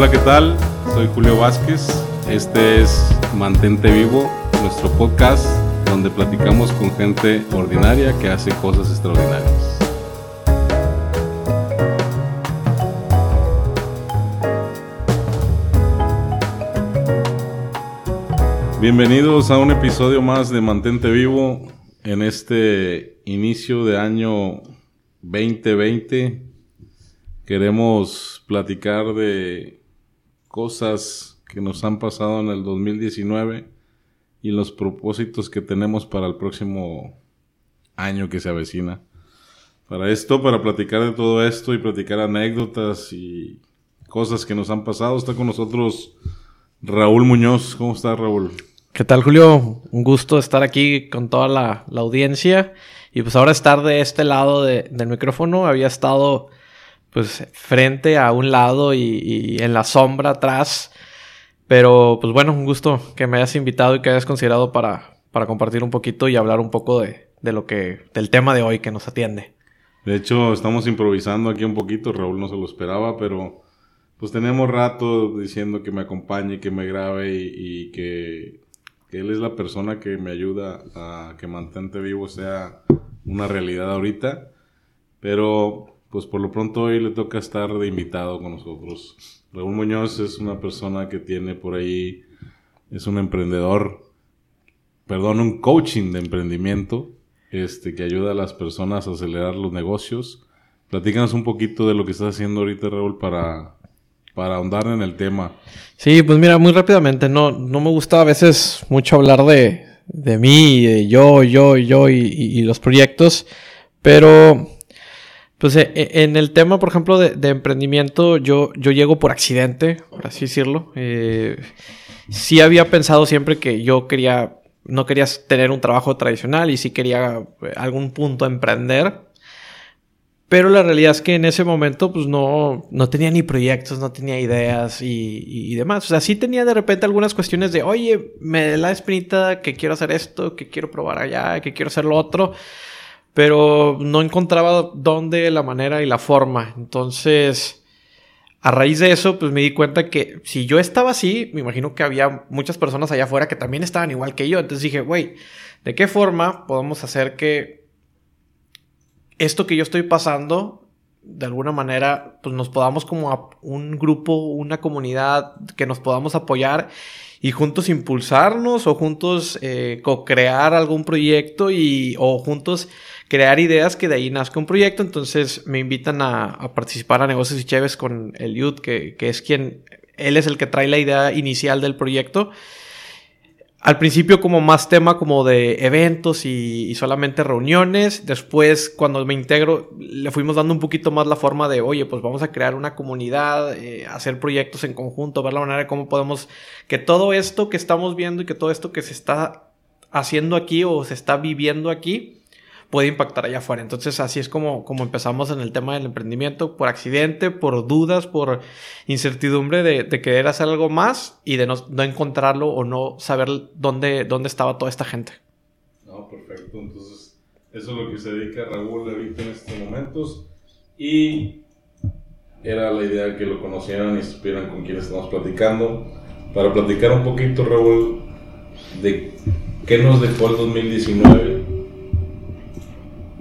Hola, ¿qué tal? Soy Julio Vázquez. Este es Mantente Vivo, nuestro podcast donde platicamos con gente ordinaria que hace cosas extraordinarias. Bienvenidos a un episodio más de Mantente Vivo en este inicio de año 2020. Queremos platicar de cosas que nos han pasado en el 2019 y los propósitos que tenemos para el próximo año que se avecina. Para esto, para platicar de todo esto y platicar anécdotas y cosas que nos han pasado, está con nosotros Raúl Muñoz. ¿Cómo está Raúl? ¿Qué tal, Julio? Un gusto estar aquí con toda la, audiencia. Y pues ahora estar de este lado del micrófono. Había estado pues frente a un lado y, en la sombra atrás. Pero pues bueno, un gusto que me hayas invitado y que hayas considerado para, para compartir un poquito y hablar un poco de, de lo que, del tema de hoy que nos atiende. De hecho, estamos improvisando aquí un poquito. Raúl no se lo esperaba, pero pues tenemos rato diciendo que me acompañe, que me grabe y que él es la persona que me ayuda a que Mantente Vivo sea una realidad ahorita. Pero, pues por lo pronto hoy le toca estar de invitado con nosotros. Raúl Muñoz es una persona que tiene por ahí, es un emprendedor, perdón, un coaching de emprendimiento, este, que ayuda a las personas a acelerar los negocios. Platícanos un poquito de lo que estás haciendo ahorita, Raúl, para para ahondar en el tema. Sí, pues mira, muy rápidamente, no, no me gusta a veces mucho hablar de, de mí, de yo, yo, yo y, los proyectos, pero pues e, e, en el tema, por ejemplo, de, emprendimiento, yo, yo llego por accidente, por así decirlo. Eh, sí había pensado siempre que yo quería, no quería tener un trabajo tradicional y sí quería eh, algún punto emprender. Pero la realidad es que en ese momento, pues no, no tenía ni proyectos, no tenía ideas y, demás. O sea, sí tenía de repente algunas cuestiones de, oye, me da la espinita que quiero hacer esto, que quiero probar allá, que quiero hacer lo otro. Pero no encontraba dónde, la manera y la forma. Entonces, a raíz de eso, pues me di cuenta que si yo estaba así, me imagino que había muchas personas allá afuera que también estaban igual que yo. Entonces dije, güey, ¿de qué forma podemos hacer que esto que yo estoy pasando, de alguna manera, pues nos podamos como a un grupo, una comunidad que nos podamos apoyar y juntos impulsarnos o juntos eh, co-crear algún proyecto y o juntos crear ideas que de ahí nazca un proyecto. Entonces me invitan a, participar a Negocios y Chéves con el Youth, que, que es quien, él es el que trae la idea inicial del proyecto al principio como más tema como de eventos y, solamente reuniones. Después, cuando me integro, le fuimos dando un poquito más la forma de, oye, pues vamos a crear una comunidad, eh, hacer proyectos en conjunto, ver la manera de cómo podemos, que todo esto que estamos viendo y que todo esto que se está haciendo aquí o se está viviendo aquí, puede impactar allá afuera. Entonces así es como, como empezamos en el tema del emprendimiento, por accidente, por dudas, por incertidumbre de, querer hacer algo más y de no, encontrarlo o no saber dónde, dónde estaba toda esta gente. No, perfecto. Entonces eso es lo que se dedica Raúl ahorita en estos momentos y era la idea que lo conocieran y supieran con quién estamos platicando. Para platicar un poquito, Raúl, de qué nos dejó el 2019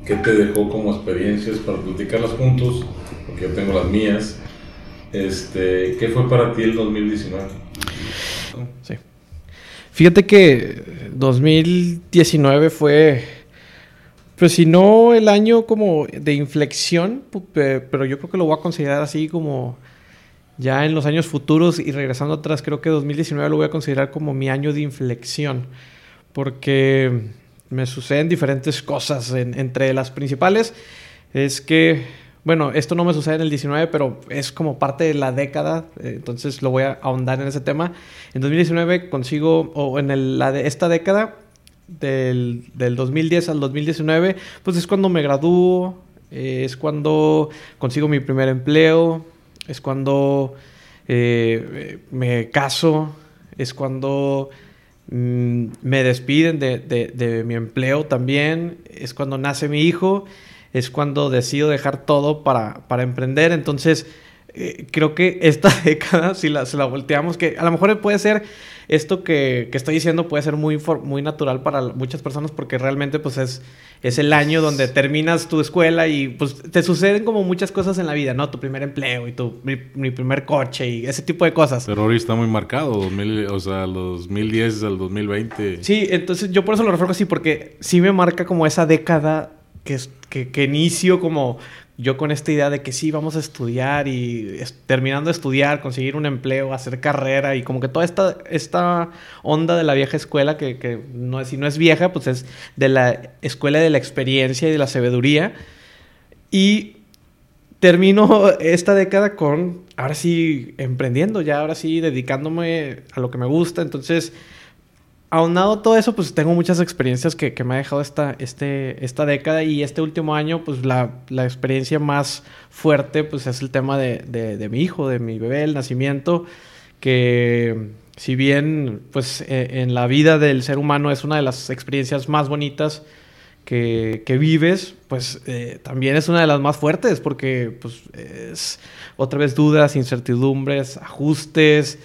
¿Qué te dejó como experiencias para platicarlas juntos? Porque yo tengo las mías. Este, ¿Qué fue para ti el 2019? Sí. Fíjate que 2019 fue, pues si no el año como de inflexión, pero yo creo que lo voy a considerar así como ya en los años futuros y regresando atrás, creo que 2019 lo voy a considerar como mi año de inflexión. Porque me suceden diferentes cosas. entre las principales es que, bueno, esto no me sucede en el 19, pero es como parte de la década, eh, entonces lo voy a ahondar en ese tema. En 2019 consigo, o en el, la de esta década, del, del 2010 al 2019, pues es cuando me gradúo, eh, es cuando consigo mi primer empleo, es cuando eh, me caso, es cuando Mm, me despiden de, mi empleo también, es cuando nace mi hijo, es cuando decido dejar todo para, emprender. Entonces, eh, creo que esta década, si la, la volteamos, que a lo mejor puede ser esto que, que, estoy diciendo puede ser muy, muy natural para muchas personas porque realmente pues es, es el año donde terminas tu escuela y pues te suceden como muchas cosas en la vida, ¿no? Tu primer empleo y tu mi, primer coche y ese tipo de cosas. Pero ahorita está muy marcado, 2000, o sea, los 2010 al 2020. Sí, entonces yo por eso lo refiero así porque sí me marca como esa década que, que, que inicio como yo con esta idea de que sí, vamos a estudiar y terminando de estudiar, conseguir un empleo, hacer carrera y como que toda esta, esta onda de la vieja escuela, que, que no, si no es vieja, pues es de la escuela de la experiencia y de la sabiduría. Y termino esta década con, ahora sí, emprendiendo, ya ahora sí, dedicándome a lo que me gusta. Entonces, aunado todo eso, pues tengo muchas experiencias que, me ha dejado esta, este, esta década y este último año, pues la, experiencia más fuerte, pues es el tema de, mi hijo, de mi bebé, el nacimiento, que si bien, pues e, en la vida del ser humano es una de las experiencias más bonitas que, vives, pues eh, también es una de las más fuertes porque, pues, es otra vez dudas, incertidumbres, ajustes,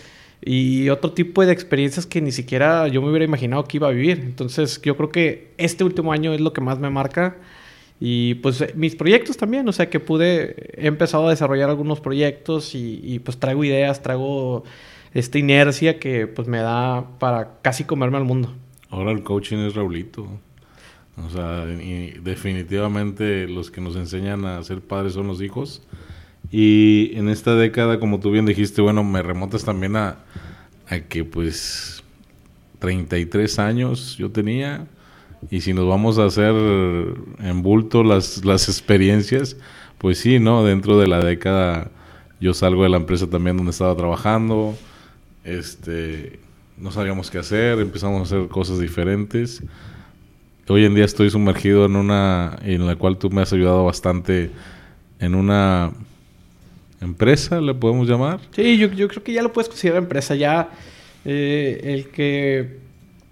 y otro tipo de experiencias que ni siquiera yo me hubiera imaginado que iba a vivir. Entonces yo creo que este último año es lo que más me marca y pues eh, mis proyectos también, o sea que pude, he empezado a desarrollar algunos proyectos y, pues traigo ideas, traigo esta inercia que pues me da para casi comerme al mundo. Ahora el coaching es Raulito. O sea, definitivamente los que nos enseñan a ser padres son los hijos. Y en esta década, como tú bien dijiste, bueno, me remontas también a, a que pues 33 años yo tenía. Y si nos vamos a hacer en bulto las, las experiencias, pues sí, ¿no? Dentro de la década yo salgo de la empresa también donde estaba trabajando. Este, no sabíamos qué hacer, empezamos a hacer cosas diferentes. Hoy en día estoy sumergido en una en la cual tú me has ayudado bastante en una empresa, le podemos llamar. Sí, yo, creo que ya lo puedes considerar empresa. Ya eh, el que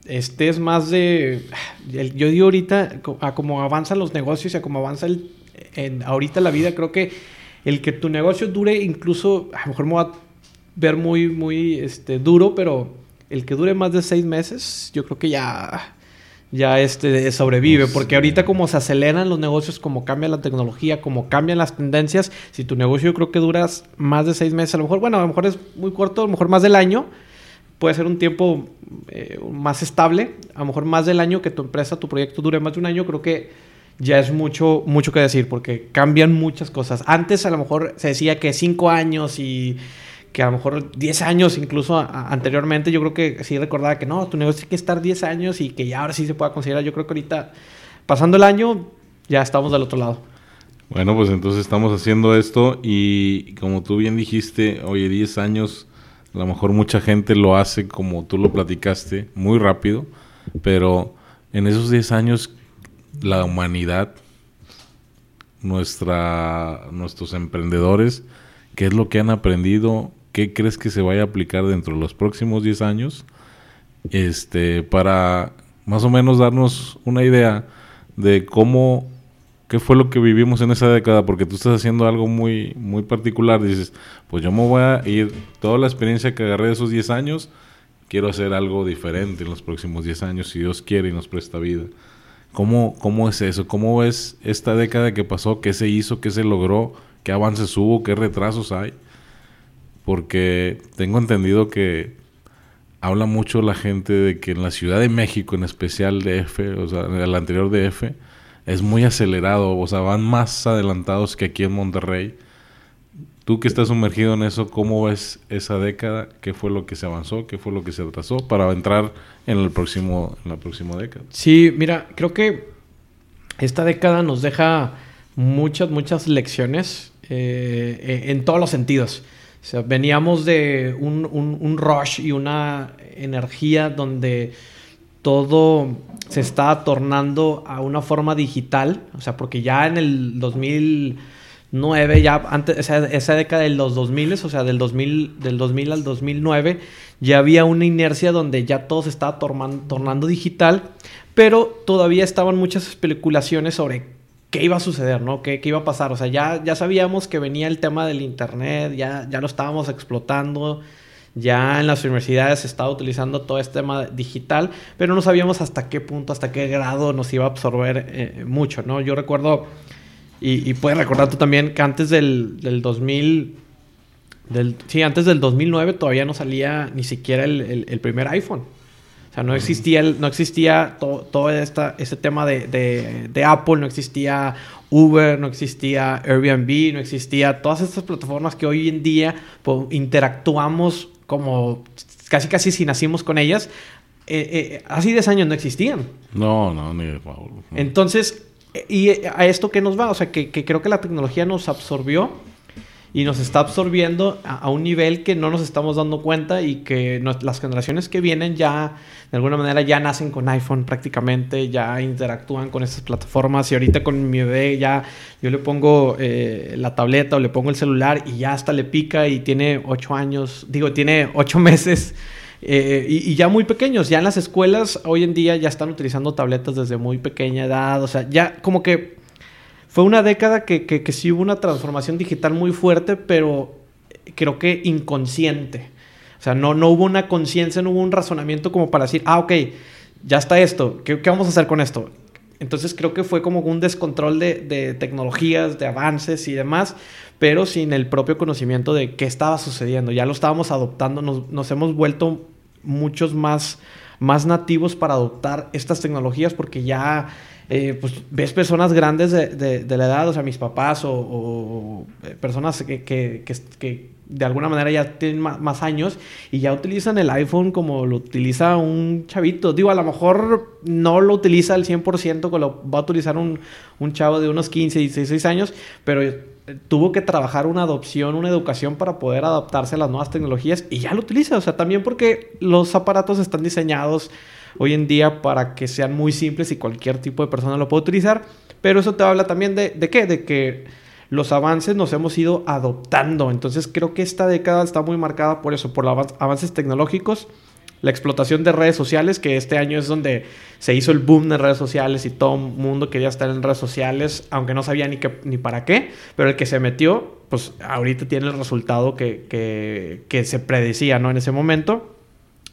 estés más de... yo digo ahorita, a cómo avanzan los negocios y a cómo avanza el, ahorita la vida, creo que el que tu negocio dure incluso, a lo mejor me va a ver muy, muy este, duro, pero el que dure más de seis meses, yo creo que ya ya este sobrevive, porque ahorita como se aceleran los negocios, como cambia la tecnología, como cambian las tendencias, si tu negocio yo creo que duras más de seis meses, a lo mejor, bueno, a lo mejor es muy corto, a lo mejor más del año, puede ser un tiempo eh, más estable, a lo mejor más del año que tu empresa, tu proyecto dure más de un año, creo que ya es mucho, mucho que decir, porque cambian muchas cosas. Antes a lo mejor se decía que cinco años y que a lo mejor 10 años incluso anteriormente, yo creo que sí recordaba que no, tu negocio tiene que estar 10 años y que ya ahora sí se pueda considerar. Yo creo que ahorita, pasando el año, ya estamos del otro lado. Bueno, pues entonces estamos haciendo esto y como tú bien dijiste, oye, 10 años, a lo mejor mucha gente lo hace como tú lo platicaste, muy rápido, pero en esos 10 años la humanidad, nuestra, nuestros emprendedores, ¿qué es lo que han aprendido? ¿Qué crees que se vaya a aplicar dentro de los próximos 10 años? Este, para más o menos darnos una idea de cómo, qué fue lo que vivimos en esa década, porque tú estás haciendo algo muy, muy particular. Dices, pues yo me voy a ir, toda la experiencia que agarré de esos 10 años, quiero hacer algo diferente en los próximos 10 años, si Dios quiere y nos presta vida. ¿Cómo, ¿Cómo es eso? ¿Cómo ves esta década que pasó? ¿Qué se hizo? ¿Qué se logró? ¿Qué avances hubo? ¿Qué retrasos hay? Porque tengo entendido que habla mucho la gente de que en la Ciudad de México, en especial DF, o sea, en el anterior DF, es muy acelerado, o sea, van más adelantados que aquí en Monterrey. Tú que estás sumergido en eso, ¿cómo ves esa década? ¿Qué fue lo que se avanzó? ¿Qué fue lo que se atrasó para entrar en el próximo en la próxima década? Sí, mira, creo que esta década nos deja muchas, muchas lecciones eh, en todos los sentidos. O sea, veníamos de un, rush y una energía donde todo se estaba tornando a una forma digital. O sea, porque ya en el 2009, ya antes, esa, esa década de los 2000, o sea, del 2000, del 2000 al 2009, ya había una inercia donde ya todo se estaba tornando digital, pero todavía estaban muchas especulaciones sobre qué iba a suceder, ¿no? ¿Qué, qué, iba a pasar? O sea, ya, ya sabíamos que venía el tema del Internet, ya, ya lo estábamos explotando, ya en las universidades se estaba utilizando todo este tema digital, pero no sabíamos hasta qué punto, hasta qué grado nos iba a absorber eh, mucho, ¿no? Yo recuerdo, y, puedes recordar tú también, que antes del, del 2000... Del, sí, antes del 2009 todavía no salía ni siquiera el, primer iPhone. O sea, no existía, el, no existía todo esta, ese tema de, de, de, Apple, no existía Uber, no existía Airbnb, no existía todas estas plataformas que hoy en día pues, interactuamos como casi casi si nacimos con ellas, eh, eh, hace 10 años no existían. No, no, ni de favor. Entonces, ¿y a esto qué nos va? O sea, que, creo que la tecnología nos absorbió y nos está absorbiendo a, un nivel que no nos estamos dando cuenta y que las generaciones que vienen ya, de alguna manera, ya nacen con iPhone prácticamente, ya interactúan con esas plataformas y ahorita con mi bebé ya yo le pongo eh, la tableta o le pongo el celular y ya hasta le pica y tiene ocho años, digo, tiene ocho meses. Eh, y, ya muy pequeños, ya en las escuelas hoy en día ya están utilizando tabletas desde muy pequeña edad, o sea, ya como que fue una década que, que, sí hubo una transformación digital muy fuerte, pero creo que inconsciente. O sea, no, no hubo una conciencia, no hubo un razonamiento como para decir, ah, ok, ya está esto, ¿qué, vamos a hacer con esto? Entonces creo que fue como un descontrol de, tecnologías, de avances y demás, pero sin el propio conocimiento de qué estaba sucediendo. Ya lo estábamos adoptando, nos, nos hemos vuelto muchos más, más nativos para adoptar estas tecnologías porque ya eh, pues ves personas grandes de, la edad, o sea, mis papás o, eh, personas que, de alguna manera ya tienen más, años y ya utilizan el iPhone como lo utiliza un chavito. Digo, a lo mejor no lo utiliza al 100% como lo va a utilizar un, un chavo de unos 15, 16 años, pero eh, tuvo que trabajar una adopción, una educación para poder adaptarse a las nuevas tecnologías y ya lo utiliza. O sea, también porque los aparatos están diseñados hoy en día para que sean muy simples y cualquier tipo de persona lo puede utilizar. Pero eso te habla también de, qué? De que los avances nos hemos ido adoptando. Entonces creo que esta década está muy marcada por eso, por los avances tecnológicos, la explotación de redes sociales, que este año es donde se hizo el boom de redes sociales y todo el mundo quería estar en redes sociales, aunque no sabía ni, qué, ni para qué, pero el que se metió, pues ahorita tiene el resultado que, que, que se predecía ¿no? en ese momento.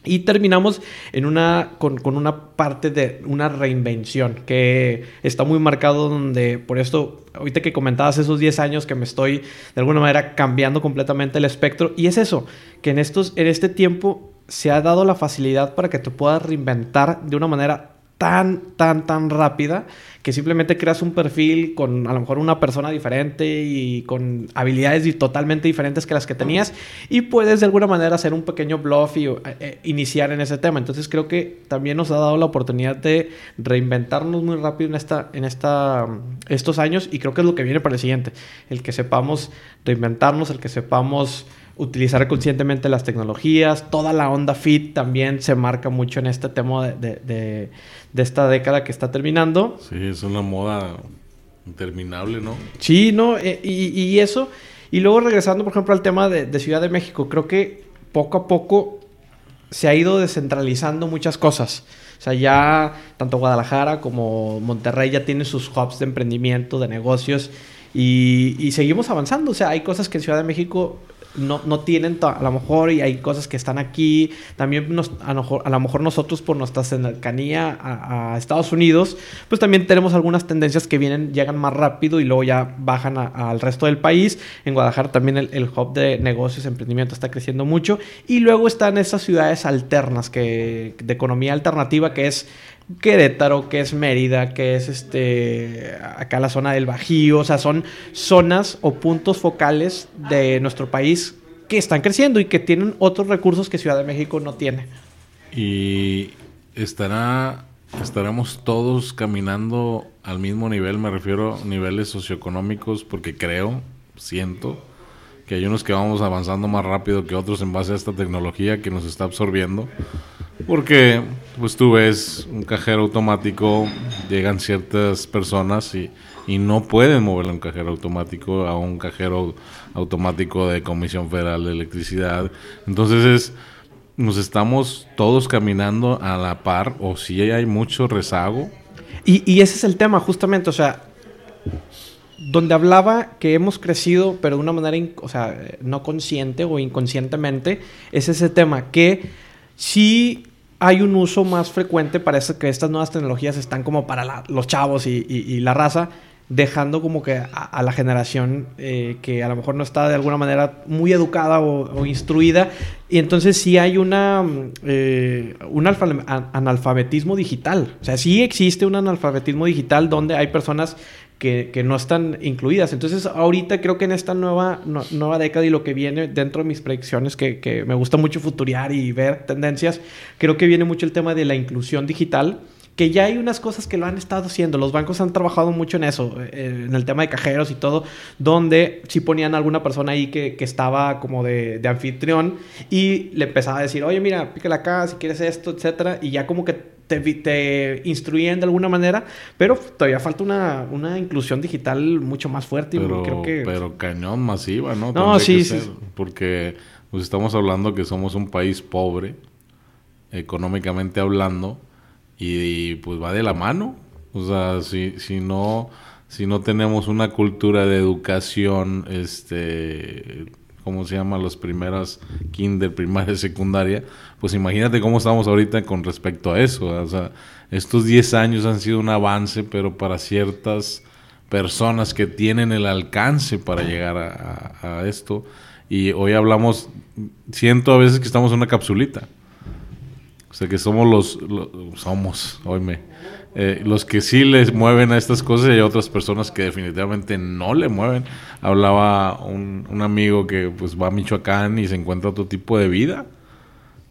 Y terminamos en una, con, una parte de una reinvención que está muy marcado donde, por esto, ahorita que comentabas esos 10 años que me estoy de alguna manera cambiando completamente el espectro, y es eso, que en, estos, en este tiempo se ha dado la facilidad para que te puedas reinventar de una manera tan, tan, tan rápida que simplemente creas un perfil con a lo mejor una persona diferente y con habilidades totalmente diferentes que las que tenías y puedes de alguna manera hacer un pequeño bluff y eh, iniciar en ese tema. Entonces creo que también nos ha dado la oportunidad de reinventarnos muy rápido en, esta, en esta, estos años y creo que es lo que viene para el siguiente. El que sepamos reinventarnos, el que sepamos utilizar conscientemente las tecnologías, toda la onda fit también se marca mucho en este tema de de esta década que está terminando. Sí, es una moda interminable, ¿no? Sí, no, eh, y, eso. Y luego regresando, por ejemplo, al tema de, Ciudad de México, creo que poco a poco se ha ido descentralizando muchas cosas. O sea, ya tanto Guadalajara como Monterrey ya tienen sus hubs de emprendimiento, de negocios, y, y seguimos avanzando. O sea, hay cosas que en Ciudad de México no, no tienen a lo mejor y hay cosas que están aquí. También nos, a, lo mejor, nosotros por nuestra cercanía a, Estados Unidos, pues también tenemos algunas tendencias que vienen, llegan más rápido y luego ya bajan al resto del país. En Guadalajara también el, hub de negocios, emprendimiento está creciendo mucho. Y luego están esas ciudades alternas que, de economía alternativa que es Querétaro, que es Mérida, que es este acá la zona del Bajío, o sea, son zonas o puntos focales de nuestro país que están creciendo y que tienen otros recursos que Ciudad de México no tiene. Y estará estaremos todos caminando al mismo nivel, me refiero a niveles socioeconómicos porque creo, siento que hay unos que vamos avanzando más rápido que otros en base a esta tecnología que nos está absorbiendo. Porque, pues tú ves un cajero automático, llegan ciertas personas y, y no pueden moverle un cajero automático a un cajero automático de Comisión Federal de Electricidad. Entonces es, nos estamos todos caminando a la par o si hay mucho rezago. Y, y ese es el tema, justamente, o sea, donde hablaba que hemos crecido, pero de una manera, o sea, no consciente o inconscientemente, es ese tema que sí hay un uso más frecuente, parece que estas nuevas tecnologías están como para los chavos y, la raza, dejando como que a, la generación eh, que a lo mejor no está de alguna manera muy educada o, instruida. Y entonces sí hay una, eh, un analfabetismo digital. O sea, sí existe un analfabetismo digital donde hay personas que, no están incluidas. Entonces, ahorita creo que en esta nueva, nueva década y lo que viene dentro de mis predicciones, que, me gusta mucho futuriar y ver tendencias, creo que viene mucho el tema de la inclusión digital que ya hay unas cosas que lo han estado haciendo. Los bancos han trabajado mucho en eso, eh, en el tema de cajeros y todo, donde si ponían a alguna persona ahí que, estaba como de, anfitrión y le empezaba a decir, oye, mira, pícale acá si quieres esto, etcétera, y ya como que te, instruyen de alguna manera, pero todavía falta una, inclusión digital mucho más fuerte. Pero, creo que... pero cañón masiva, ¿no? No, sí, sí. Porque pues, estamos hablando que somos un país pobre, económicamente hablando, y, pues va de la mano. O sea, si, si no si no tenemos una cultura de educación este ¿cómo se llama? Las primeras kinder, primaria, secundaria, pues imagínate cómo estamos ahorita con respecto a eso. O sea, estos 10 años han sido un avance, pero para ciertas personas que tienen el alcance para llegar a, esto. Y hoy hablamos, siento a veces que estamos en una capsulita. O sea, que somos los, los somos, hoy me, eh, los que sí les mueven a estas cosas y hay otras personas que definitivamente no le mueven. Hablaba un, un, amigo que pues va a Michoacán y se encuentra otro tipo de vida.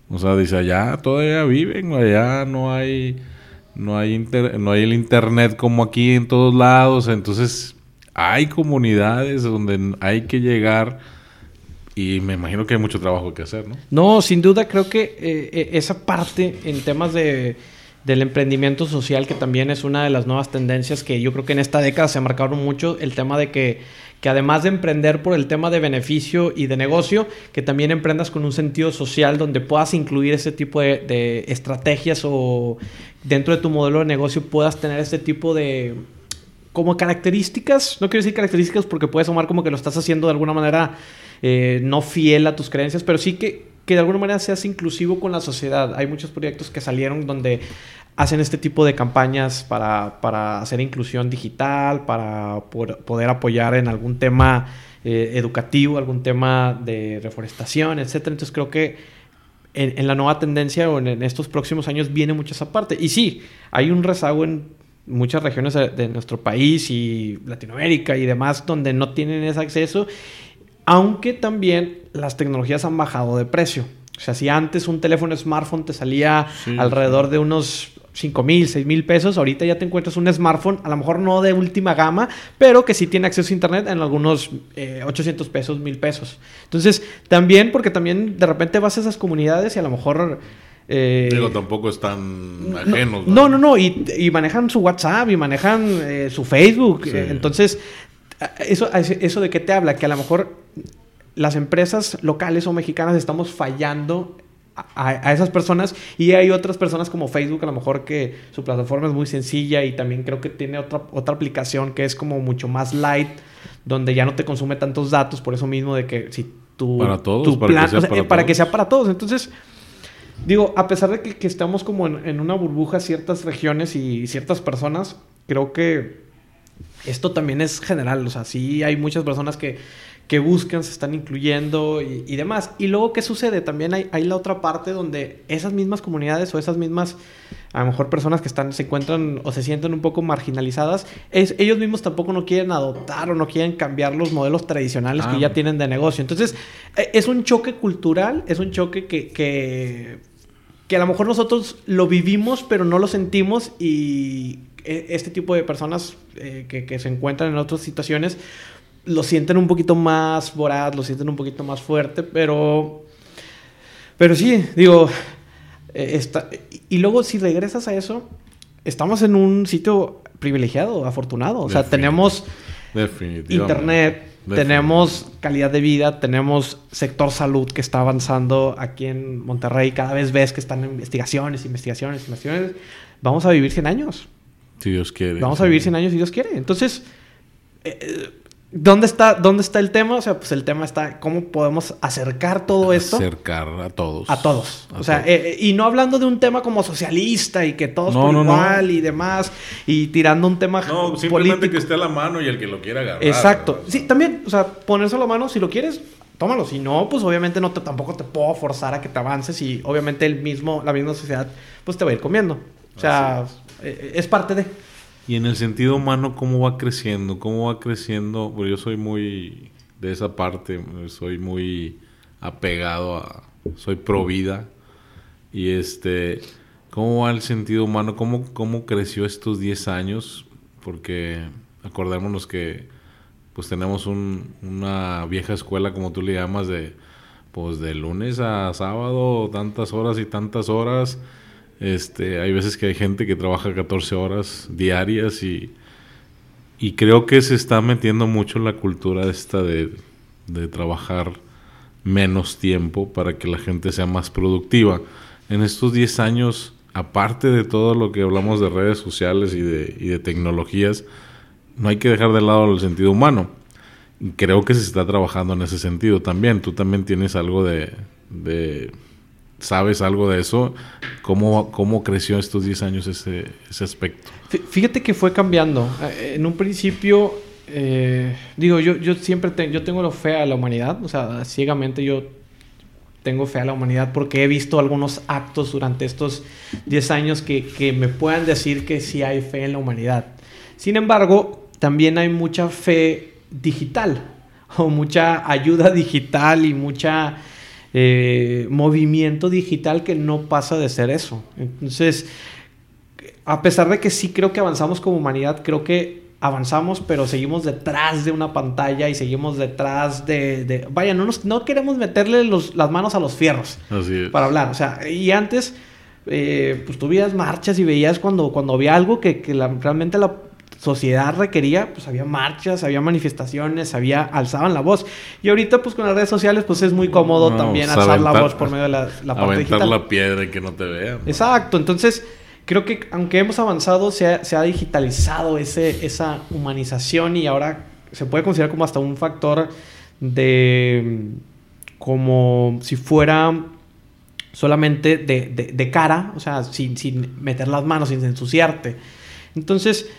O sea, dice, allá todavía viven, allá no hay, no hay, no hay el internet como aquí en todos lados. Entonces, hay comunidades donde hay que llegar y me imagino que hay mucho trabajo que hacer, ¿no? No, sin duda creo que eh, eh, esa parte en temas de del emprendimiento social, que también es una de las nuevas tendencias que yo creo que en esta década se marcaron mucho, el tema de que, que además de emprender por el tema de beneficio y de negocio, que también emprendas con un sentido social donde puedas incluir ese tipo de, estrategias o dentro de tu modelo de negocio puedas tener este tipo de como características, no quiero decir características porque puede sumar como que lo estás haciendo de alguna manera eh, no fiel a tus creencias, pero sí que que de alguna manera seas inclusivo con la sociedad. Hay muchos proyectos que salieron donde hacen este tipo de campañas para, hacer inclusión digital, para poder apoyar en algún tema eh, educativo, algún tema de reforestación, etc. Entonces creo que en, la nueva tendencia o en, estos próximos años viene mucho esa parte. Y sí, hay un rezago en muchas regiones de nuestro país y Latinoamérica y demás donde no tienen ese acceso aunque también las tecnologías han bajado de precio. O sea, si antes un teléfono smartphone te salía alrededor de unos 5 mil, 6 mil pesos, ahorita ya te encuentras un smartphone, a lo mejor no de última gama, pero que sí tiene acceso a internet en algunos 800 eh, pesos, mil pesos. Entonces, también, porque también de repente vas a esas comunidades y a lo mejor... Eh, Digo, tampoco están ajenos. No, no, no, y, manejan su WhatsApp y manejan eh, su Facebook. entonces, eso, eso de qué te habla, que a lo mejor las empresas locales o mexicanas estamos fallando a, esas personas y hay otras personas como Facebook a lo mejor que su plataforma es muy sencilla y también creo que tiene otra, otra aplicación que es como mucho más light donde ya no te consume tantos datos por eso mismo de que si tu, para todos, tu plan, para, que sea para todos. Entonces digo a pesar de que, estamos como en, en, una burbuja ciertas regiones y ciertas personas creo que esto también es general o sea sí hay muchas personas que que buscan, se están incluyendo y, demás. Y luego, ¿qué sucede? También hay, hay, la otra parte donde esas mismas comunidades o esas mismas, a lo mejor personas que están, se encuentran o se sienten un poco marginalizadas, es, ellos mismos tampoco no quieren adoptar o no quieren cambiar los modelos tradicionales que ah. ya tienen de negocio. Entonces, e, es un choque cultural, es un choque que, que, que a lo mejor nosotros lo vivimos, pero no lo sentimos y este tipo de personas eh, que, que se encuentran en otras situaciones, lo sienten un poquito más voraz, lo sienten un poquito más fuerte, pero. Pero sí, digo. Eh, y luego, si regresas a eso, estamos en un sitio privilegiado, afortunado. O sea, tenemos internet, tenemos calidad de vida, tenemos sector salud que está avanzando aquí en Monterrey. Cada vez ves que están investigaciones, investigaciones, investigaciones. Vamos a vivir 100 años. Si Dios quiere. Vamos a vivir 100 años si Dios quiere. Entonces, eh, ¿Dónde está, ¿Dónde está el tema? O sea, pues el tema está cómo podemos acercar todo esto. Acercar a todos. A todos. o sea, eh, y no hablando de un tema como socialista y que todos por igual y demás, y tirando un tema No, simplemente que esté a la mano y el que lo quiera agarrar. Exacto. Sí, también, o sea, ponerse a la mano si lo quieres, tómalo. Si no, pues obviamente no te, tampoco te puedo forzar a que te avances y obviamente el mismo, la misma sociedad, pues te va a ir comiendo. O sea, eh, es parte de... Y en el sentido humano, ¿cómo va creciendo? ¿Cómo va creciendo? Pues yo soy muy de esa parte, soy muy apegado a, soy pro vida. Y este, ¿cómo va el sentido humano? ¿Cómo, cómo creció estos 10 años? Porque acordémonos que pues tenemos una vieja escuela, como tú le llamas, de pues de lunes a sábado, tantas horas y tantas horas este, hay veces que hay gente que trabaja 14 horas diarias y, y creo que se está metiendo mucho la cultura esta de, de trabajar menos tiempo para que la gente sea más productiva. En estos 10 años, aparte de todo lo que hablamos de redes sociales y de, y de tecnologías, no hay que dejar de lado el sentido humano. Creo que se está trabajando en ese sentido también. Tú también tienes algo de, de ¿Sabes algo de eso? ¿Cómo, cómo creció estos 10 años ese, ese aspecto? Fíjate que fue cambiando. Eh, en un principio, eh, digo, yo, yo siempre yo tengo fe a la humanidad, o sea, ciegamente yo tengo fe a la humanidad porque he visto algunos actos durante estos 10 años que, que me puedan decir que sí hay fe en la humanidad. Sin embargo, también hay mucha fe digital o mucha ayuda digital y mucha eh, movimiento digital que no pasa de ser eso. Entonces, a pesar de que sí creo que avanzamos como humanidad, creo que avanzamos, pero seguimos detrás de una pantalla y seguimos detrás de... vaya, no, nos, no queremos meterle las manos a los fierros para hablar. O sea, y antes, eh, pues tú veías marchas y veías cuando, cuando había algo que, que realmente la, sociedad requería, pues había marchas, había manifestaciones, había, alzaban la voz. Y ahorita, pues con las redes sociales, pues es muy cómodo también pues, alzar la voz por medio de la, la parte aventar la piedra y que no te vean. Exacto, entonces creo que aunque hemos avanzado, se ha, se ha digitalizado ese, esa humanización y ahora se puede considerar como hasta un factor de como si fuera solamente de, de, de cara, o sea, sin, sin, meter las manos, sin ensuciarte. Entonces,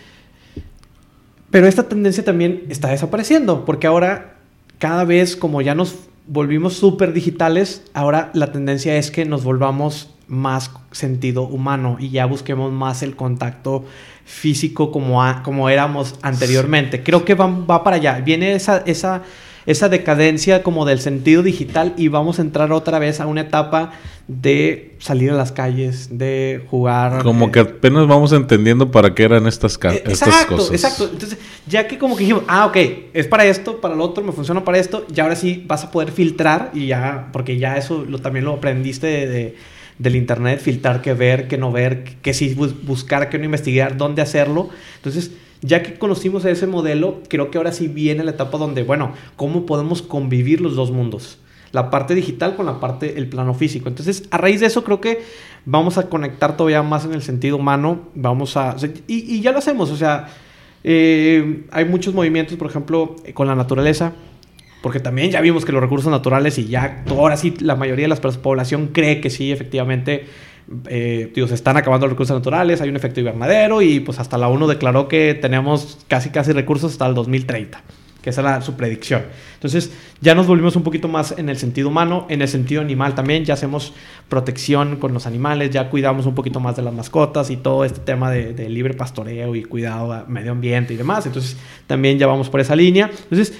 pero esta tendencia también está desapareciendo, porque ahora cada vez como ya nos volvimos súper digitales, ahora la tendencia es que nos volvamos más sentido humano y ya busquemos más el contacto físico como, como éramos anteriormente. Creo que va, va para allá. Viene esa, esa esa decadencia como del sentido digital y vamos a entrar otra vez a una etapa de salir a las calles, de jugar. Como eh, que apenas vamos entendiendo para qué eran estas, eh, exacto, cosas. Exacto, Entonces, ya que como que dijimos, ah, ok, es para esto, para lo otro, me funciona para esto, y ahora sí vas a poder filtrar y ya, porque ya eso lo, también lo aprendiste de, del internet, filtrar qué ver, qué no ver, qué sí buscar, qué no investigar, dónde hacerlo. Entonces, ya que conocimos ese modelo, creo que ahora sí viene la etapa donde, bueno, ¿cómo podemos convivir los dos mundos? La parte digital con la parte, el plano físico. Entonces, a raíz de eso creo que vamos a conectar todavía más en el sentido humano, vamos a... y, ya lo hacemos, o sea, eh, hay muchos movimientos, por ejemplo, con la naturaleza, porque también ya vimos que los recursos naturales y ya ahora sí la mayoría de la población cree que sí, efectivamente, eh, se están acabando los recursos naturales, hay un efecto invernadero y pues hasta la ONU declaró que tenemos casi casi recursos hasta el 2030, que esa era su predicción. Entonces ya nos volvimos un poquito más en el sentido humano, en el sentido animal también, ya hacemos protección con los animales, ya cuidamos un poquito más de las mascotas y todo este tema de, libre pastoreo y cuidado al medio ambiente y demás. Entonces también ya vamos por esa línea. Entonces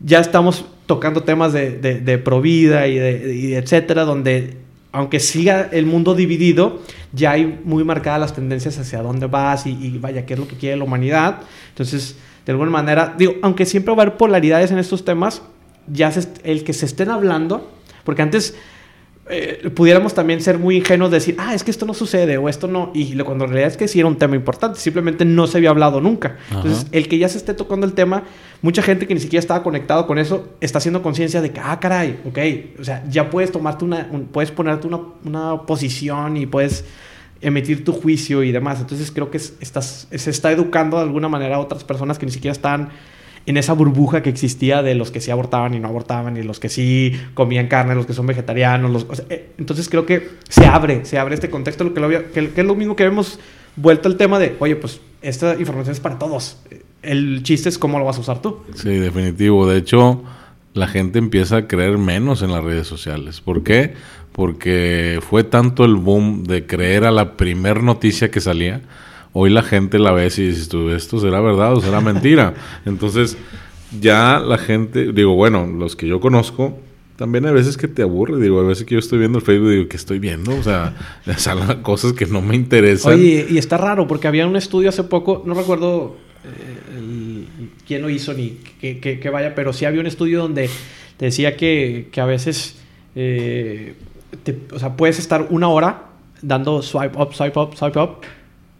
ya estamos tocando temas de, de, de provida y, y etcétera, donde aunque siga el mundo dividido, ya hay muy marcadas las tendencias hacia dónde vas y, vaya, qué es lo que quiere la humanidad. Entonces, de alguna manera, digo, aunque siempre va a haber polaridades en estos temas, ya el que se estén hablando, porque antes eh, pudiéramos también ser muy ingenuos de decir, ah, es que esto no sucede o esto no, y cuando en realidad es que sí era un tema importante, simplemente no se había hablado nunca. Entonces, el que ya se esté tocando el tema, mucha gente que ni siquiera estaba conectado con eso, está haciendo conciencia de que, ah, caray, ok, o sea, ya puedes tomarte una, puedes ponerte una, una, posición y puedes emitir tu juicio y demás. Entonces, creo que estás, se está educando de alguna manera a otras personas que ni siquiera están en esa burbuja que existía de los que sí abortaban y no abortaban, y los que sí comían carne, los que son vegetarianos. Los, eh, entonces creo que se abre, se abre este contexto, lo que, lo, que, es lo mismo que hemos vuelto al tema de, oye, pues esta información es para todos. El chiste es cómo lo vas a usar tú. Sí, definitivo. De hecho, la gente empieza a creer menos en las redes sociales. ¿Por qué? Porque fue tanto el boom de creer a la primer noticia que salía Hoy la gente la ve y dices tú, ¿esto será verdad o será mentira? Entonces, ya la gente, digo, bueno, los que yo conozco, también hay veces que te aburre, digo, a veces que yo estoy viendo el Facebook y digo, ¿qué estoy viendo? O sea, salen cosas que no me interesan. Oye, y está raro, porque había un estudio hace poco, no recuerdo eh, quién lo hizo ni qué vaya, pero sí había un estudio donde decía que, que a veces, eh, o sea, puedes estar una hora dando swipe up, swipe up, swipe up,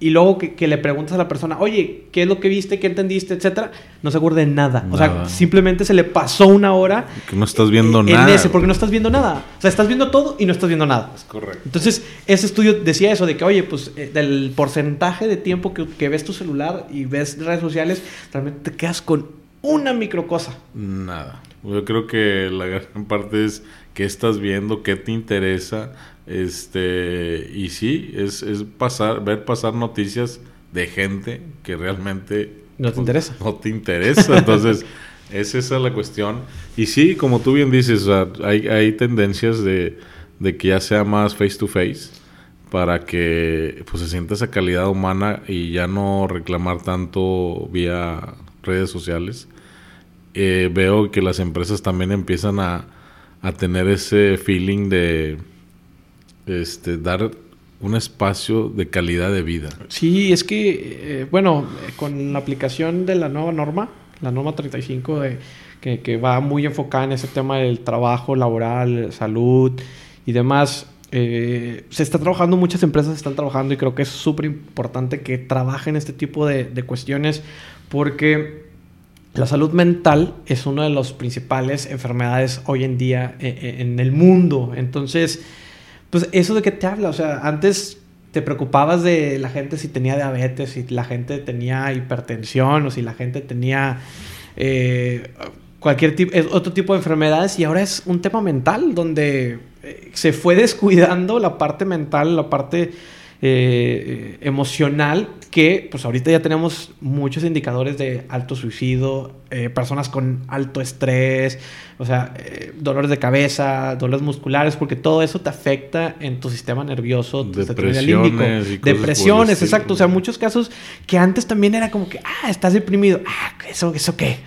y luego que, le preguntas a la persona, oye, ¿qué es lo que viste? ¿Qué entendiste? Etcétera. No se acuerda de nada. O sea, simplemente se le pasó una hora. Que no estás viendo nada. En ese, porque no estás viendo nada. O sea, estás viendo todo y no estás viendo nada. Es correcto. Entonces, ese estudio decía eso, de que, oye, pues eh, del porcentaje de tiempo que, que, ves tu celular y ves redes sociales, realmente te quedas con una micro cosa. Nada. Yo creo que la gran parte es qué estás viendo, qué te interesa este, y sí, es, es pasar, ver pasar noticias de gente que realmente no te pues, interesa. No te interesa. Entonces, es esa la cuestión. Y sí, como tú bien dices, hay, hay tendencias de, de, que ya sea más face to face para que pues, se sienta esa calidad humana y ya no reclamar tanto vía redes sociales. Eh, veo que las empresas también empiezan a, a tener ese feeling de este, dar un espacio de calidad de vida. Sí, es que, eh, bueno, con la aplicación de la nueva norma, la norma 35, de, que, va muy enfocada en ese tema del trabajo laboral, salud y demás, eh, se está trabajando, muchas empresas están trabajando y creo que es súper importante que trabajen este tipo de, de cuestiones porque la salud mental es una de las principales enfermedades hoy en día eh, en el mundo. Entonces, pues eso de qué te habla, o sea, antes te preocupabas de la gente si tenía diabetes, si la gente tenía hipertensión o si la gente tenía eh, cualquier tipo, otro tipo de enfermedades y ahora es un tema mental donde eh, se fue descuidando la parte mental, la parte eh, emocional que pues ahorita ya tenemos muchos indicadores de alto suicidio, eh, personas con alto estrés, o sea, eh, dolores de cabeza, dolores musculares, porque todo eso te afecta en tu sistema nervioso, tu depresiones, depresiones, exacto, o sea, muchos casos que antes también era como que, ah, estás deprimido, ah, eso, eso qué.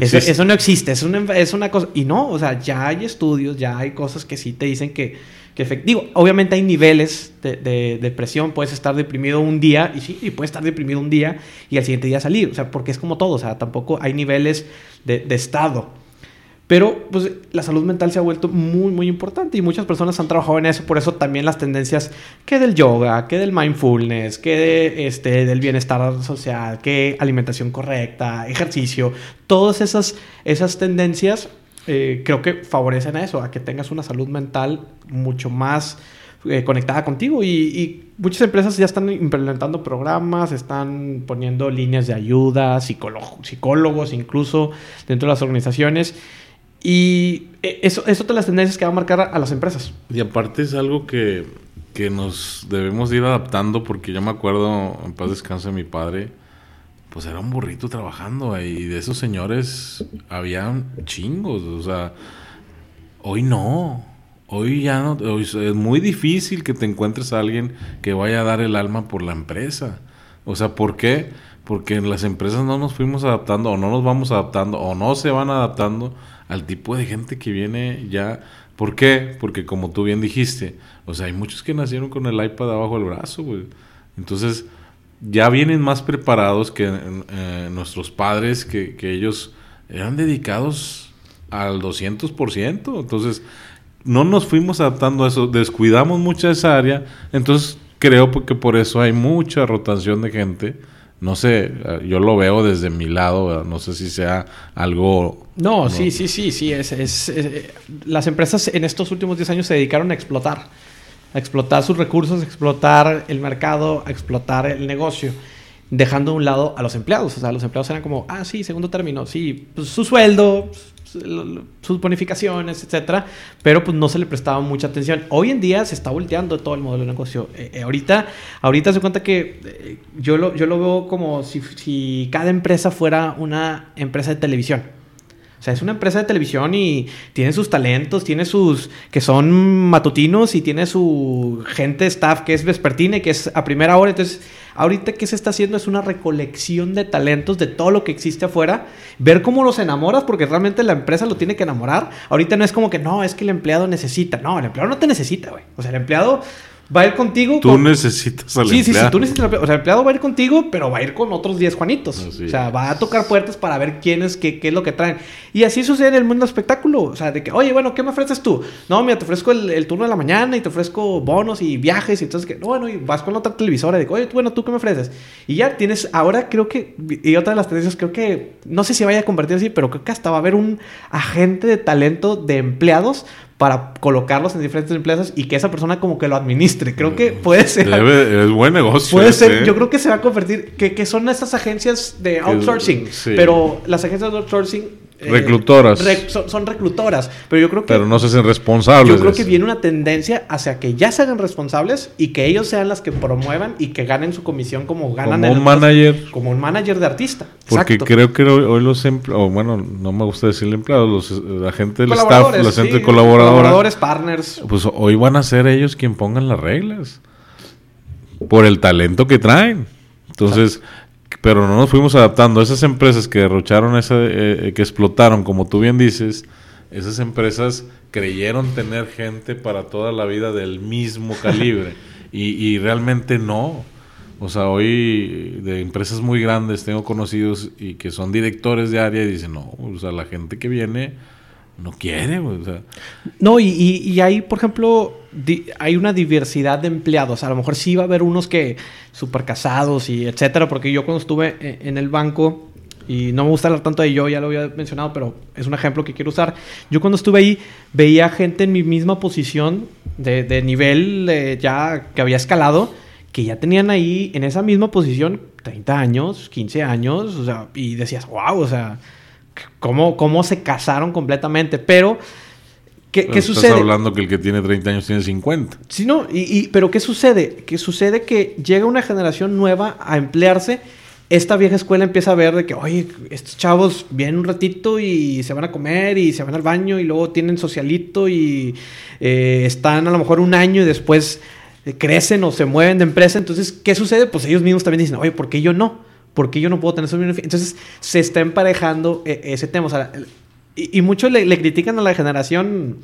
eso, eso, no existe, es una, es una cosa, y no, o sea, ya hay estudios, ya hay cosas que sí te dicen que que efectivo, obviamente hay niveles de, depresión, puedes estar deprimido un día y sí, y puedes estar deprimido un día y al siguiente día salir, o sea, porque es como todo, o sea, tampoco hay niveles de, estado. Pero pues la salud mental se ha vuelto muy, muy importante y muchas personas han trabajado en eso, por eso también las tendencias que del yoga, que del mindfulness, que de, este, del bienestar social, que alimentación correcta, ejercicio, todas esas, esas tendencias eh, creo que favorecen a eso, a que tengas una salud mental mucho más eh, conectada contigo. Y, muchas empresas ya están implementando programas, están poniendo líneas de ayuda, psicólogos incluso dentro de las organizaciones. Y eh, eso es otra de las tendencias que va a marcar a, las empresas. Y aparte es algo que, que nos debemos ir adaptando porque yo me acuerdo, en paz descanse mi padre, pues era un burrito trabajando y de esos señores habían chingos, o sea, hoy no, hoy ya no, es muy difícil que te encuentres a alguien que vaya a dar el alma por la empresa. O sea, ¿por qué? Porque en las empresas no nos fuimos adaptando o no nos vamos adaptando o no se van adaptando al tipo de gente que viene ya. ¿Por qué? Porque como tú bien dijiste, o sea, hay muchos que nacieron con el iPad abajo del brazo, güey. Entonces, ya vienen más preparados que eh, nuestros padres, que, ellos eran dedicados al 200%. Entonces, no nos fuimos adaptando a eso, descuidamos mucho esa área. Entonces, creo que por eso hay mucha rotación de gente. No sé, yo lo veo desde mi lado, no sé si sea algo... No, sí, sí, sí, sí. Es, es, eh, las empresas en estos últimos 10 años se dedicaron a explotar a explotar sus recursos, a explotar el mercado, a explotar el negocio. dejando a un lado a los empleados. O sea, los empleados eran como, ah, sí, segundo término, sí, pues, su sueldo, sus bonificaciones, etcétera, pero pues no se le prestaba mucha atención. Hoy en día se está volteando todo el modelo de negocio. Eh, eh, ahorita, ahorita se cuenta que eh, yo, lo, yo lo veo como si, si cada empresa fuera una empresa de televisión. O sea, es una empresa de televisión y tiene sus talentos, tiene sus que son matutinos y tiene su gente staff que es vespertina y que es a primera hora. Entonces, Ahorita que se está haciendo es una recolección de talentos de todo lo que existe afuera, ver cómo los enamoras, porque realmente la empresa lo tiene que enamorar. Ahorita no es como que no, es que el empleado necesita. No, el empleado no te necesita, güey. O sea, el empleado va a ir contigo. Tú necesitas al sí, empleado. Sí, sí, tú necesitas al empleado. O sea, el empleado va a ir contigo, pero va a ir con otros 10 Juanitos. O sea, va a tocar puertas para ver quién es, qué, qué es lo que traen. Y así sucede en el mundo del espectáculo. O sea, de que, oye, bueno, ¿qué me ofreces tú? No, mira, te ofrezco el, turno de la mañana y te ofrezco bonos y viajes. Y entonces, que, no, bueno, y vas con otra televisora y digo, oye, bueno, ¿tú qué me ofreces? Y ya tienes, ahora creo que, y otra de las tendencias, creo que, no sé si vaya a convertir así, pero creo que hasta va a haber un agente de talento de empleados para colocarlos en diferentes empresas y que esa persona como que lo administre. Creo que puede ser... es buen negocio. Puede ser, yo creo que se va a convertir, que, que son estas agencias de outsourcing, pero las agencias de outsourcing eh, reclutoras. son, reclutoras. Pero yo creo que. Pero no se hacen responsables. Yo creo que viene una tendencia hacia que ya se hagan responsables y que ellos sean las que promuevan y que ganen su comisión como ganan Como un manager. Como un manager de artista. Porque creo que hoy, los empleados, bueno, no me gusta decir empleados, los, la gente del staff, la gente colaboradora. Colaboradores, partners. Pues hoy van a ser ellos quien pongan las reglas. Por el talento que traen. Entonces pero no nos fuimos adaptando. Esas empresas que derrocharon, esa, eh, que explotaron, como tú bien dices, esas empresas creyeron tener gente para toda la vida del mismo calibre. y, y, realmente no. O sea, hoy de empresas muy grandes tengo conocidos y que son directores de área y dicen, no, o sea, la gente que viene no quiere, o sea. No, y, y, hay, por ejemplo, hay una diversidad de empleados. A lo mejor sí va a haber unos que súper casados y etcétera, porque yo cuando estuve e, en el banco, y no me gusta hablar tanto de yo, ya lo había mencionado, pero es un ejemplo que quiero usar. Yo cuando estuve ahí veía gente en mi misma posición de, de nivel ya que había escalado, que ya tenían ahí en esa misma posición 30 años, 15 años, o sea, y decías, wow, o sea, cómo, cómo se casaron completamente, pero... ¿Qué, ¿qué sucede? Estás hablando que el que tiene 30 años tiene 50. Sí, no, y, pero ¿qué sucede? Que sucede que llega una generación nueva a emplearse. Esta vieja escuela empieza a ver de que, oye, estos chavos vienen un ratito y se van a comer y se van al baño y luego tienen socialito y eh, están a lo mejor un año y después crecen o se mueven de empresa. Entonces, ¿qué sucede? Pues ellos mismos también dicen, oye, ¿por qué yo no? ¿Por qué yo no puedo tener eso? Entonces, se está emparejando eh, ese tema. O sea, y, muchos le, critican a la generación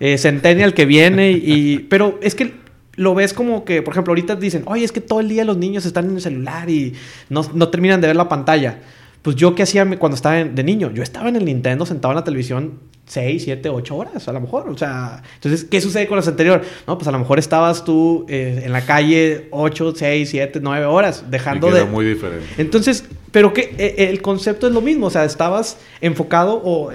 eh, centennial que viene, y, pero es que lo ves como que, por ejemplo, ahorita dicen, oye, es que todo el día los niños están en el celular y no, no terminan de ver la pantalla. Pues yo qué hacía cuando estaba de niño, yo estaba en el Nintendo sentado en la televisión 6, 7, 8 horas a lo mejor. O sea, entonces, ¿qué sucede con las anteriores? No, pues a lo mejor estabas tú eh, en la calle 8, 6, 7, 9 horas, dejando de... muy diferente. Entonces, pero que eh, el concepto es lo mismo, o sea, estabas enfocado o,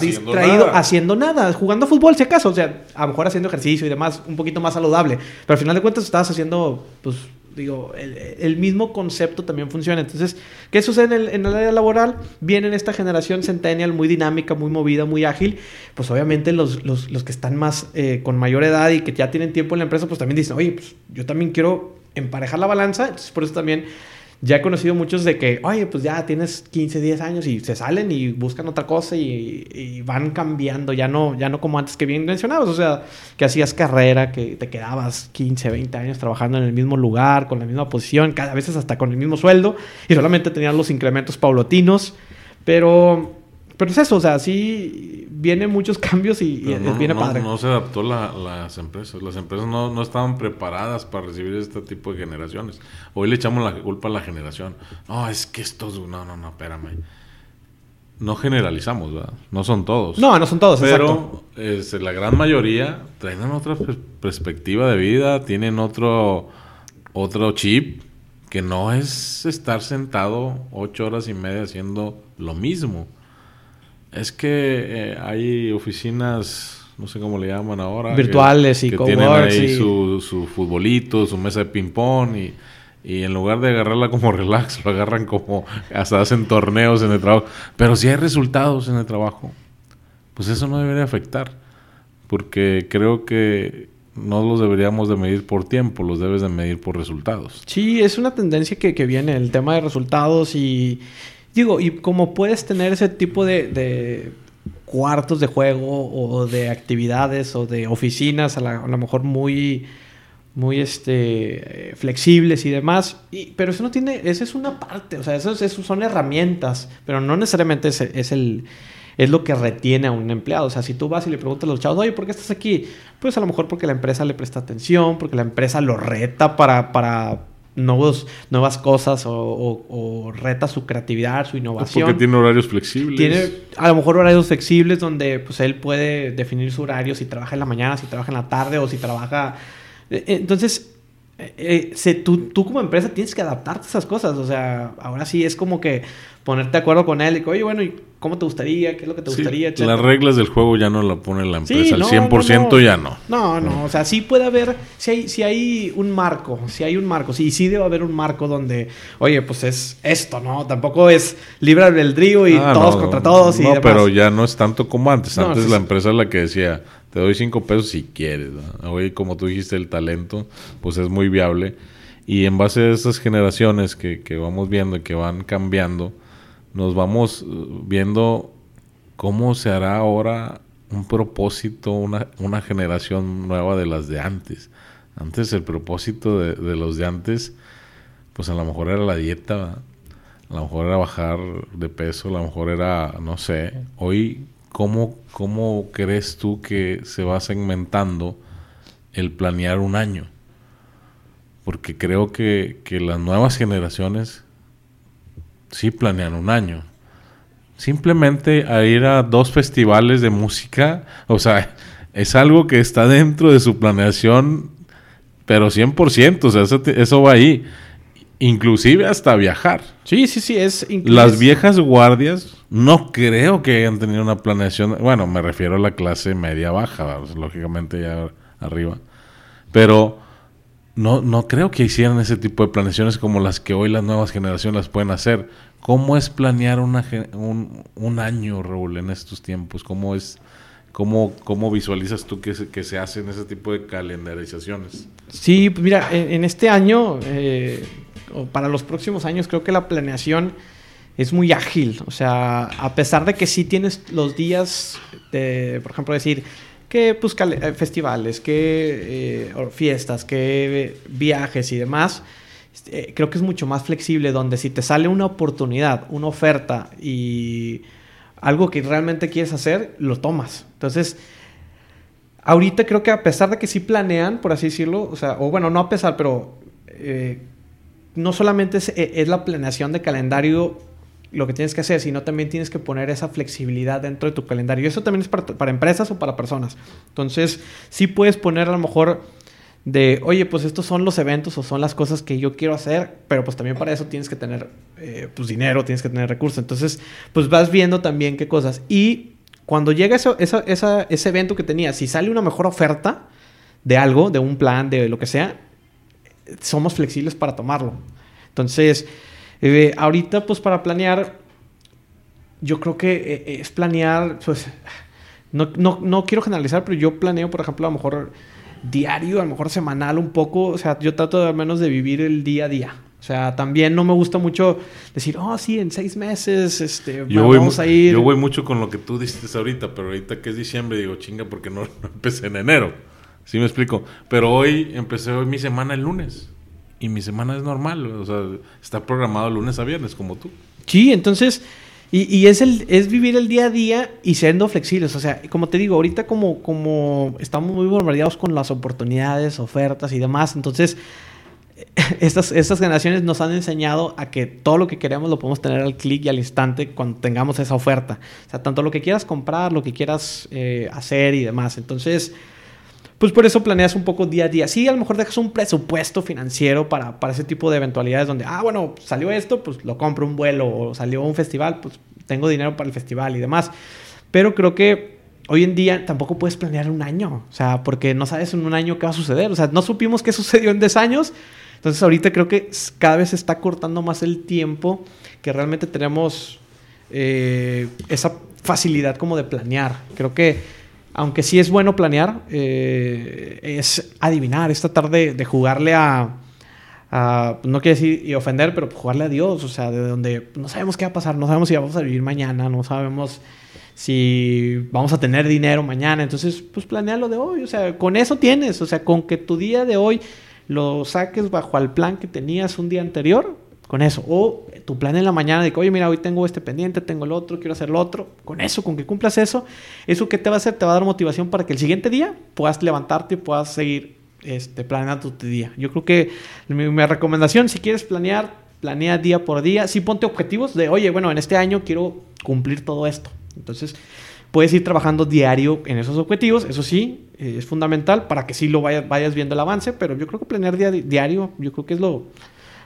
distraído haciendo nada, jugando fútbol si acaso, o sea, a lo mejor haciendo ejercicio y demás, un poquito más saludable, pero al final de cuentas estabas haciendo, pues, digo, el, mismo concepto también funciona. Entonces, ¿qué sucede en el, en el área laboral? Viene en esta generación centennial muy dinámica, muy movida, muy ágil. Pues obviamente los, los, los que están más eh, con mayor edad y que ya tienen tiempo en la empresa, pues también dicen, oye, pues yo también quiero emparejar la balanza. Entonces, por eso también ya he conocido muchos de que, oye, pues ya tienes 15, 10 años y se salen y buscan otra cosa y, van cambiando, ya no, ya no como antes que bien mencionabas, o sea, que hacías carrera, que te quedabas 15, 20 años trabajando en el mismo lugar, con la misma posición, cada vez hasta con el mismo sueldo y solamente tenías los incrementos paulatinos, pero pero es eso, o sea, sí vienen muchos cambios y, viene padre. No se adaptó las empresas. Las empresas no, no, estaban preparadas para recibir este tipo de generaciones. Hoy le echamos la culpa a la generación. No, es que estos... No, no, no, espérame. No generalizamos, ¿verdad? No son todos. No, no son todos, Pero este, la gran mayoría tienen otra perspectiva de vida, tienen otro, otro chip que no es estar sentado ocho horas y media haciendo lo mismo. Es que eh, hay oficinas, no sé cómo le llaman ahora. Virtuales y que tienen ahí su, su, futbolito, su mesa de ping-pong y, Y en lugar de agarrarla como relax, lo agarran como hasta hacen torneos en el trabajo. Pero si hay resultados en el trabajo, pues eso no debería afectar. Porque creo que no los deberíamos de medir por tiempo, los debes de medir por resultados. Sí, es una tendencia que, que viene, el tema de resultados y digo, y como puedes tener ese tipo de, de cuartos de juego o de actividades o de oficinas a, la, a lo mejor muy muy este, flexibles y demás. Y, pero eso no tiene, esa es una parte, o sea, eso, eso son herramientas, pero no necesariamente es, es, el, es lo que retiene a un empleado. O sea, si tú vas y le preguntas a los chavos, oye, ¿por qué estás aquí? Pues a lo mejor porque la empresa le presta atención, porque la empresa lo reta para, para nuevos, nuevas cosas o, o, o, reta su creatividad, su innovación. Porque tiene horarios flexibles. Tiene a lo mejor horarios flexibles donde pues él puede definir su horario si trabaja en la mañana, si trabaja en la tarde o si trabaja eh, entonces, eh, se, tú, tú, como empresa tienes que adaptarte a esas cosas. O sea, ahora sí es como que ponerte de acuerdo con él y que, oye, bueno, ¿y cómo te gustaría? ¿Qué es lo que te Sí, gustaría? las reglas del juego ya no la pone la Sí, empresa. no, Al 100% no, no. ya no. No, no, o sea, sí puede haber, si hay, si hay un marco, si hay un marco, sí, sí debe haber un marco donde, oye, pues es esto, ¿no? Tampoco es libre albedrío y Ah, todos contra todos y No, demás. pero ya no es tanto como antes. Antes sí, la sí. empresa es la que decía, te doy cinco pesos si quieres. Hoy, como tú dijiste, el talento, pues es muy viable. Y en base a estas generaciones que, que vamos viendo y que van cambiando, nos vamos eh, viendo cómo se hará ahora un propósito, una, una generación nueva de las de antes. Antes el propósito de, de los de antes, pues a lo mejor era la dieta, a lo mejor era bajar de peso, a lo mejor era, no sé, hoy, ¿cómo, cómo crees tú que se va segmentando el planear un año? Porque creo que, que las nuevas generaciones sí planean un año. Simplemente a ir a dos festivales de música, o sea, es algo que está dentro de su planeación, pero 100%, o sea, eso, te- eso va ahí. Inclusive hasta viajar. Sí, sí, sí, es... Las viejas guardias no creo que hayan tenido una planeación. Bueno, me refiero a la clase media baja, ¿verdad? lógicamente ya arriba. Pero no, no creo que hicieran ese tipo de planeaciones como las que hoy las nuevas generaciones las pueden hacer. ¿Cómo es planear un, año, Raúl, en estos tiempos? ¿Cómo es, cómo, cómo visualizas tú que se, hacen ese tipo de calendarizaciones? Sí, pues mira, en, en este año, eh, o para los próximos años, creo que la planeación es muy ágil. O sea, a pesar de que sí tienes los días de, por ejemplo, decir que pues, eh, festivales, que eh, fiestas, que eh, viajes y demás, eh, creo que es mucho más flexible donde si te sale una oportunidad, una oferta y algo que realmente quieres hacer, lo tomas. Entonces, Ahorita creo que a pesar de que sí planean, por así decirlo, o sea, o bueno, no a pesar, pero no solamente es, eh, es la planeación de calendario lo que tienes que hacer, sino también tienes que poner esa flexibilidad dentro de tu calendario. Y eso también es para, para empresas o para personas. Entonces, sí puedes poner a lo mejor de, oye, pues estos son los eventos o son las cosas que yo quiero hacer, pero pues también para eso tienes que tener eh, pues dinero, tienes que tener recursos. Entonces, pues vas viendo también qué cosas. Y cuando llega eso, esa- esa- ese evento que tenías, si sale una mejor oferta de algo, de un plan, de lo que sea, somos flexibles para tomarlo. Entonces, eh, ahorita pues para planear, yo creo que eh, es planear, pues, no, no, no quiero generalizar, pero yo planeo, por ejemplo, a lo mejor diario, a lo mejor semanal un poco, o sea, yo trato de, al menos de vivir el día a día. O sea, también no me gusta mucho decir, oh, sí, en seis meses, este, Yo voy, vamos mu- a ir. yo voy mucho con lo que tú dices ahorita, pero ahorita que es diciembre digo, chinga, porque no, no empecé en enero. ¿Sí me explico? Pero hoy empecé hoy mi semana el lunes. Y mi semana es normal, o sea, está programado lunes a viernes, como tú. Sí, entonces, y, es, el, es vivir el día a día y siendo flexibles. O sea, como te digo, ahorita como, como estamos muy bombardeados con las oportunidades, ofertas y demás, entonces estas, estas generaciones nos han enseñado a que todo lo que queremos lo podemos tener al clic y al instante cuando tengamos esa oferta. O sea, tanto lo que quieras comprar, lo que quieras eh, hacer y demás. Entonces, pues por eso planeas un poco día a día. Sí, a lo mejor dejas un presupuesto financiero para, para ese tipo de eventualidades donde, ah, bueno, salió esto, pues lo compro un vuelo, o salió un festival, pues tengo dinero para el festival y demás. Pero creo que hoy en día tampoco puedes planear un año, o sea, porque no sabes en un año qué va a suceder. O sea, no supimos qué sucedió en 10 años. Entonces ahorita creo que cada vez se está cortando más el tiempo que realmente tenemos eh, esa facilidad como de planear. Creo que aunque sí es bueno planear, eh, es adivinar, es tratar de, jugarle a, no quiero decir y ofender, pero jugarle a Dios, o sea, de donde no sabemos qué va a pasar, no sabemos si vamos a vivir mañana, no sabemos si vamos a tener dinero mañana, entonces pues planea lo de hoy, o sea, con eso tienes, o sea, con que tu día de hoy lo saques bajo el plan que tenías un día anterior, con eso, o tu plan en la mañana de que, oye, mira, hoy tengo este pendiente, tengo el otro, quiero hacer lo otro, con eso, con que cumplas eso, eso que te va a hacer, te va a dar motivación para que el siguiente día puedas levantarte y puedas seguir este, planeando tu día. Yo creo que mi, recomendación, si quieres planear, planea día por día, sí ponte objetivos de, oye, bueno, en este año quiero cumplir todo esto, entonces, puedes ir trabajando diario en esos objetivos, eso sí, eh, es fundamental para que sí lo vayas, vayas viendo el avance, pero yo creo que planear diario, yo creo que es lo,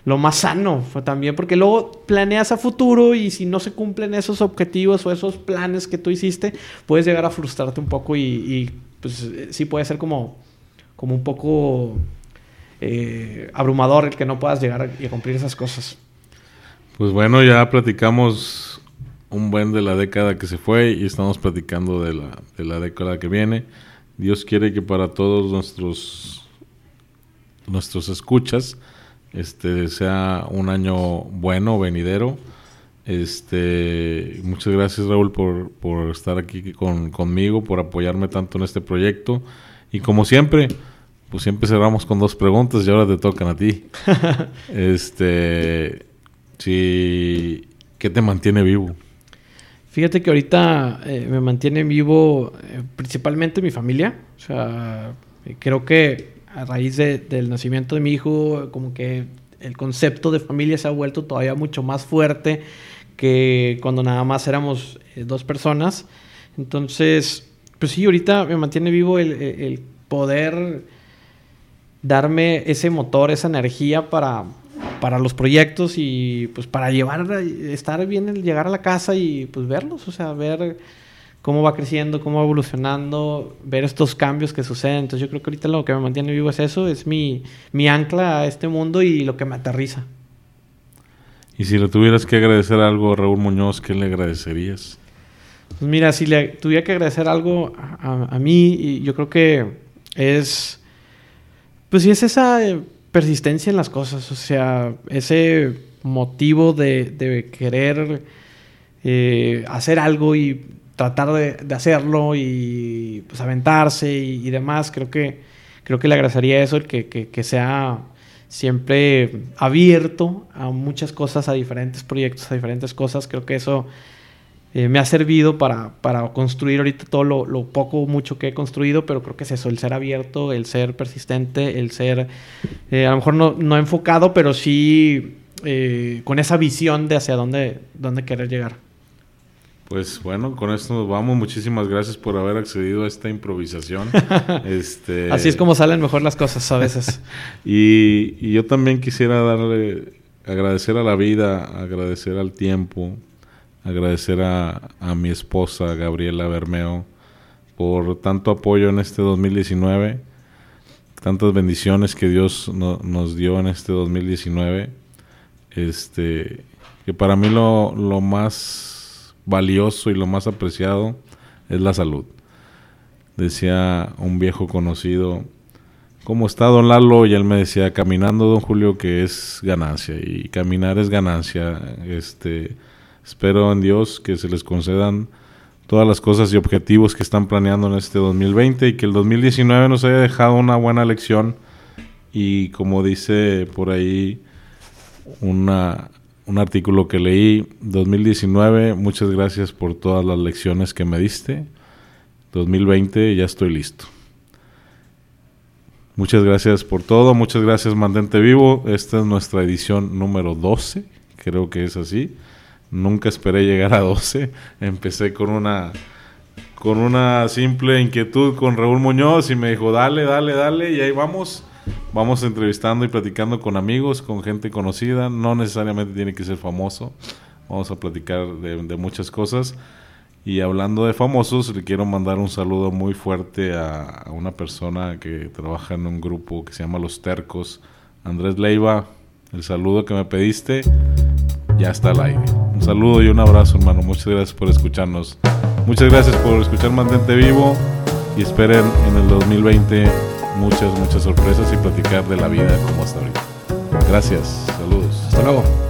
lo más sano también, porque luego planeas a futuro y si no se cumplen esos objetivos o esos planes que tú hiciste, puedes llegar a frustrarte un poco y, pues eh, sí puede ser como, como un poco eh, abrumador el que no puedas llegar a cumplir esas cosas. Pues bueno, ya platicamos un buen de la década que se fue y estamos platicando de la, de la década que viene. Dios quiere que para todos nuestros nuestros escuchas este sea un año bueno, venidero. Este, muchas gracias Raúl por, por estar aquí con, conmigo, por apoyarme tanto en este proyecto. Y como siempre, pues siempre cerramos con dos preguntas y ahora te tocan a ti. este, si, ¿qué te mantiene vivo? Fíjate que ahorita eh, me mantiene vivo eh, principalmente mi familia. O sea, creo que a raíz del nacimiento de mi hijo, como que el concepto de familia se ha vuelto todavía mucho más fuerte que cuando nada más éramos eh, dos personas. Entonces, pues sí, ahorita me mantiene vivo el, el poder darme ese motor, esa energía para, para los proyectos y pues para llevar, estar bien, llegar a la casa y pues verlos, o sea, ver cómo va creciendo, cómo va evolucionando, ver estos cambios que suceden. Entonces yo creo que ahorita lo que me mantiene vivo es eso, es mi, mi ancla a este mundo y lo que me aterriza. Y si le tuvieras que agradecer algo a Raúl Muñoz, ¿qué le agradecerías? Pues mira, si le tuviera que agradecer algo a, a mí, yo creo que es, pues sí es esa persistencia en las cosas, o sea, ese motivo de, querer eh, hacer algo y tratar de, hacerlo y pues aventarse y, demás, creo que, creo que le agradecería eso, el que, sea siempre abierto a muchas cosas, a diferentes proyectos, a diferentes cosas, creo que eso eh, me ha servido para, para, construir ahorita todo lo, lo, poco o mucho que he construido, pero creo que es eso, el ser abierto, el ser persistente, el ser, eh, a lo mejor no, no, enfocado, pero sí eh, con esa visión de hacia dónde, dónde querer llegar. Pues bueno, con esto nos vamos. Muchísimas gracias por haber accedido a esta improvisación. este... Así es como salen mejor las cosas a veces. y, y yo también quisiera darle, agradecer a la vida, agradecer al tiempo, agradecer a, mi esposa Gabriela Bermeo por tanto apoyo en este 2019, tantas bendiciones que Dios nos dio en este 2019. Este, que para mí lo, lo más valioso y lo más apreciado es la salud. Decía un viejo conocido, ¿cómo está don Lalo? Y él me decía, caminando don Julio, que es ganancia. Y caminar es ganancia. Este, Espero en Dios que se les concedan todas las cosas y objetivos que están planeando en este 2020 y que el 2019 nos haya dejado una buena lección y como dice por ahí una, un artículo que leí, 2019, muchas gracias por todas las lecciones que me diste. 2020 ya estoy listo. Muchas gracias por todo, muchas gracias Mantente Vivo. Esta es nuestra edición número 12, creo que es así. Nunca esperé llegar a 12. Empecé con una con una simple inquietud con Raúl Muñoz y me dijo, dale, dale, dale, y ahí vamos. Vamos entrevistando y platicando con amigos, con gente conocida. No necesariamente tiene que ser famoso. Vamos a platicar de, muchas cosas. Y hablando de famosos, le quiero mandar un saludo muy fuerte a, a, una persona que trabaja en un grupo que se llama Los Tercos, Andrés Leiva. El saludo que me pediste ya está al aire. Un saludo y un abrazo, hermano. Muchas gracias por escucharnos. Muchas gracias por escuchar Mantente Vivo y esperen en el 2020 muchas, muchas sorpresas y platicar de la vida como hasta ahorita. Gracias, saludos. Hasta luego.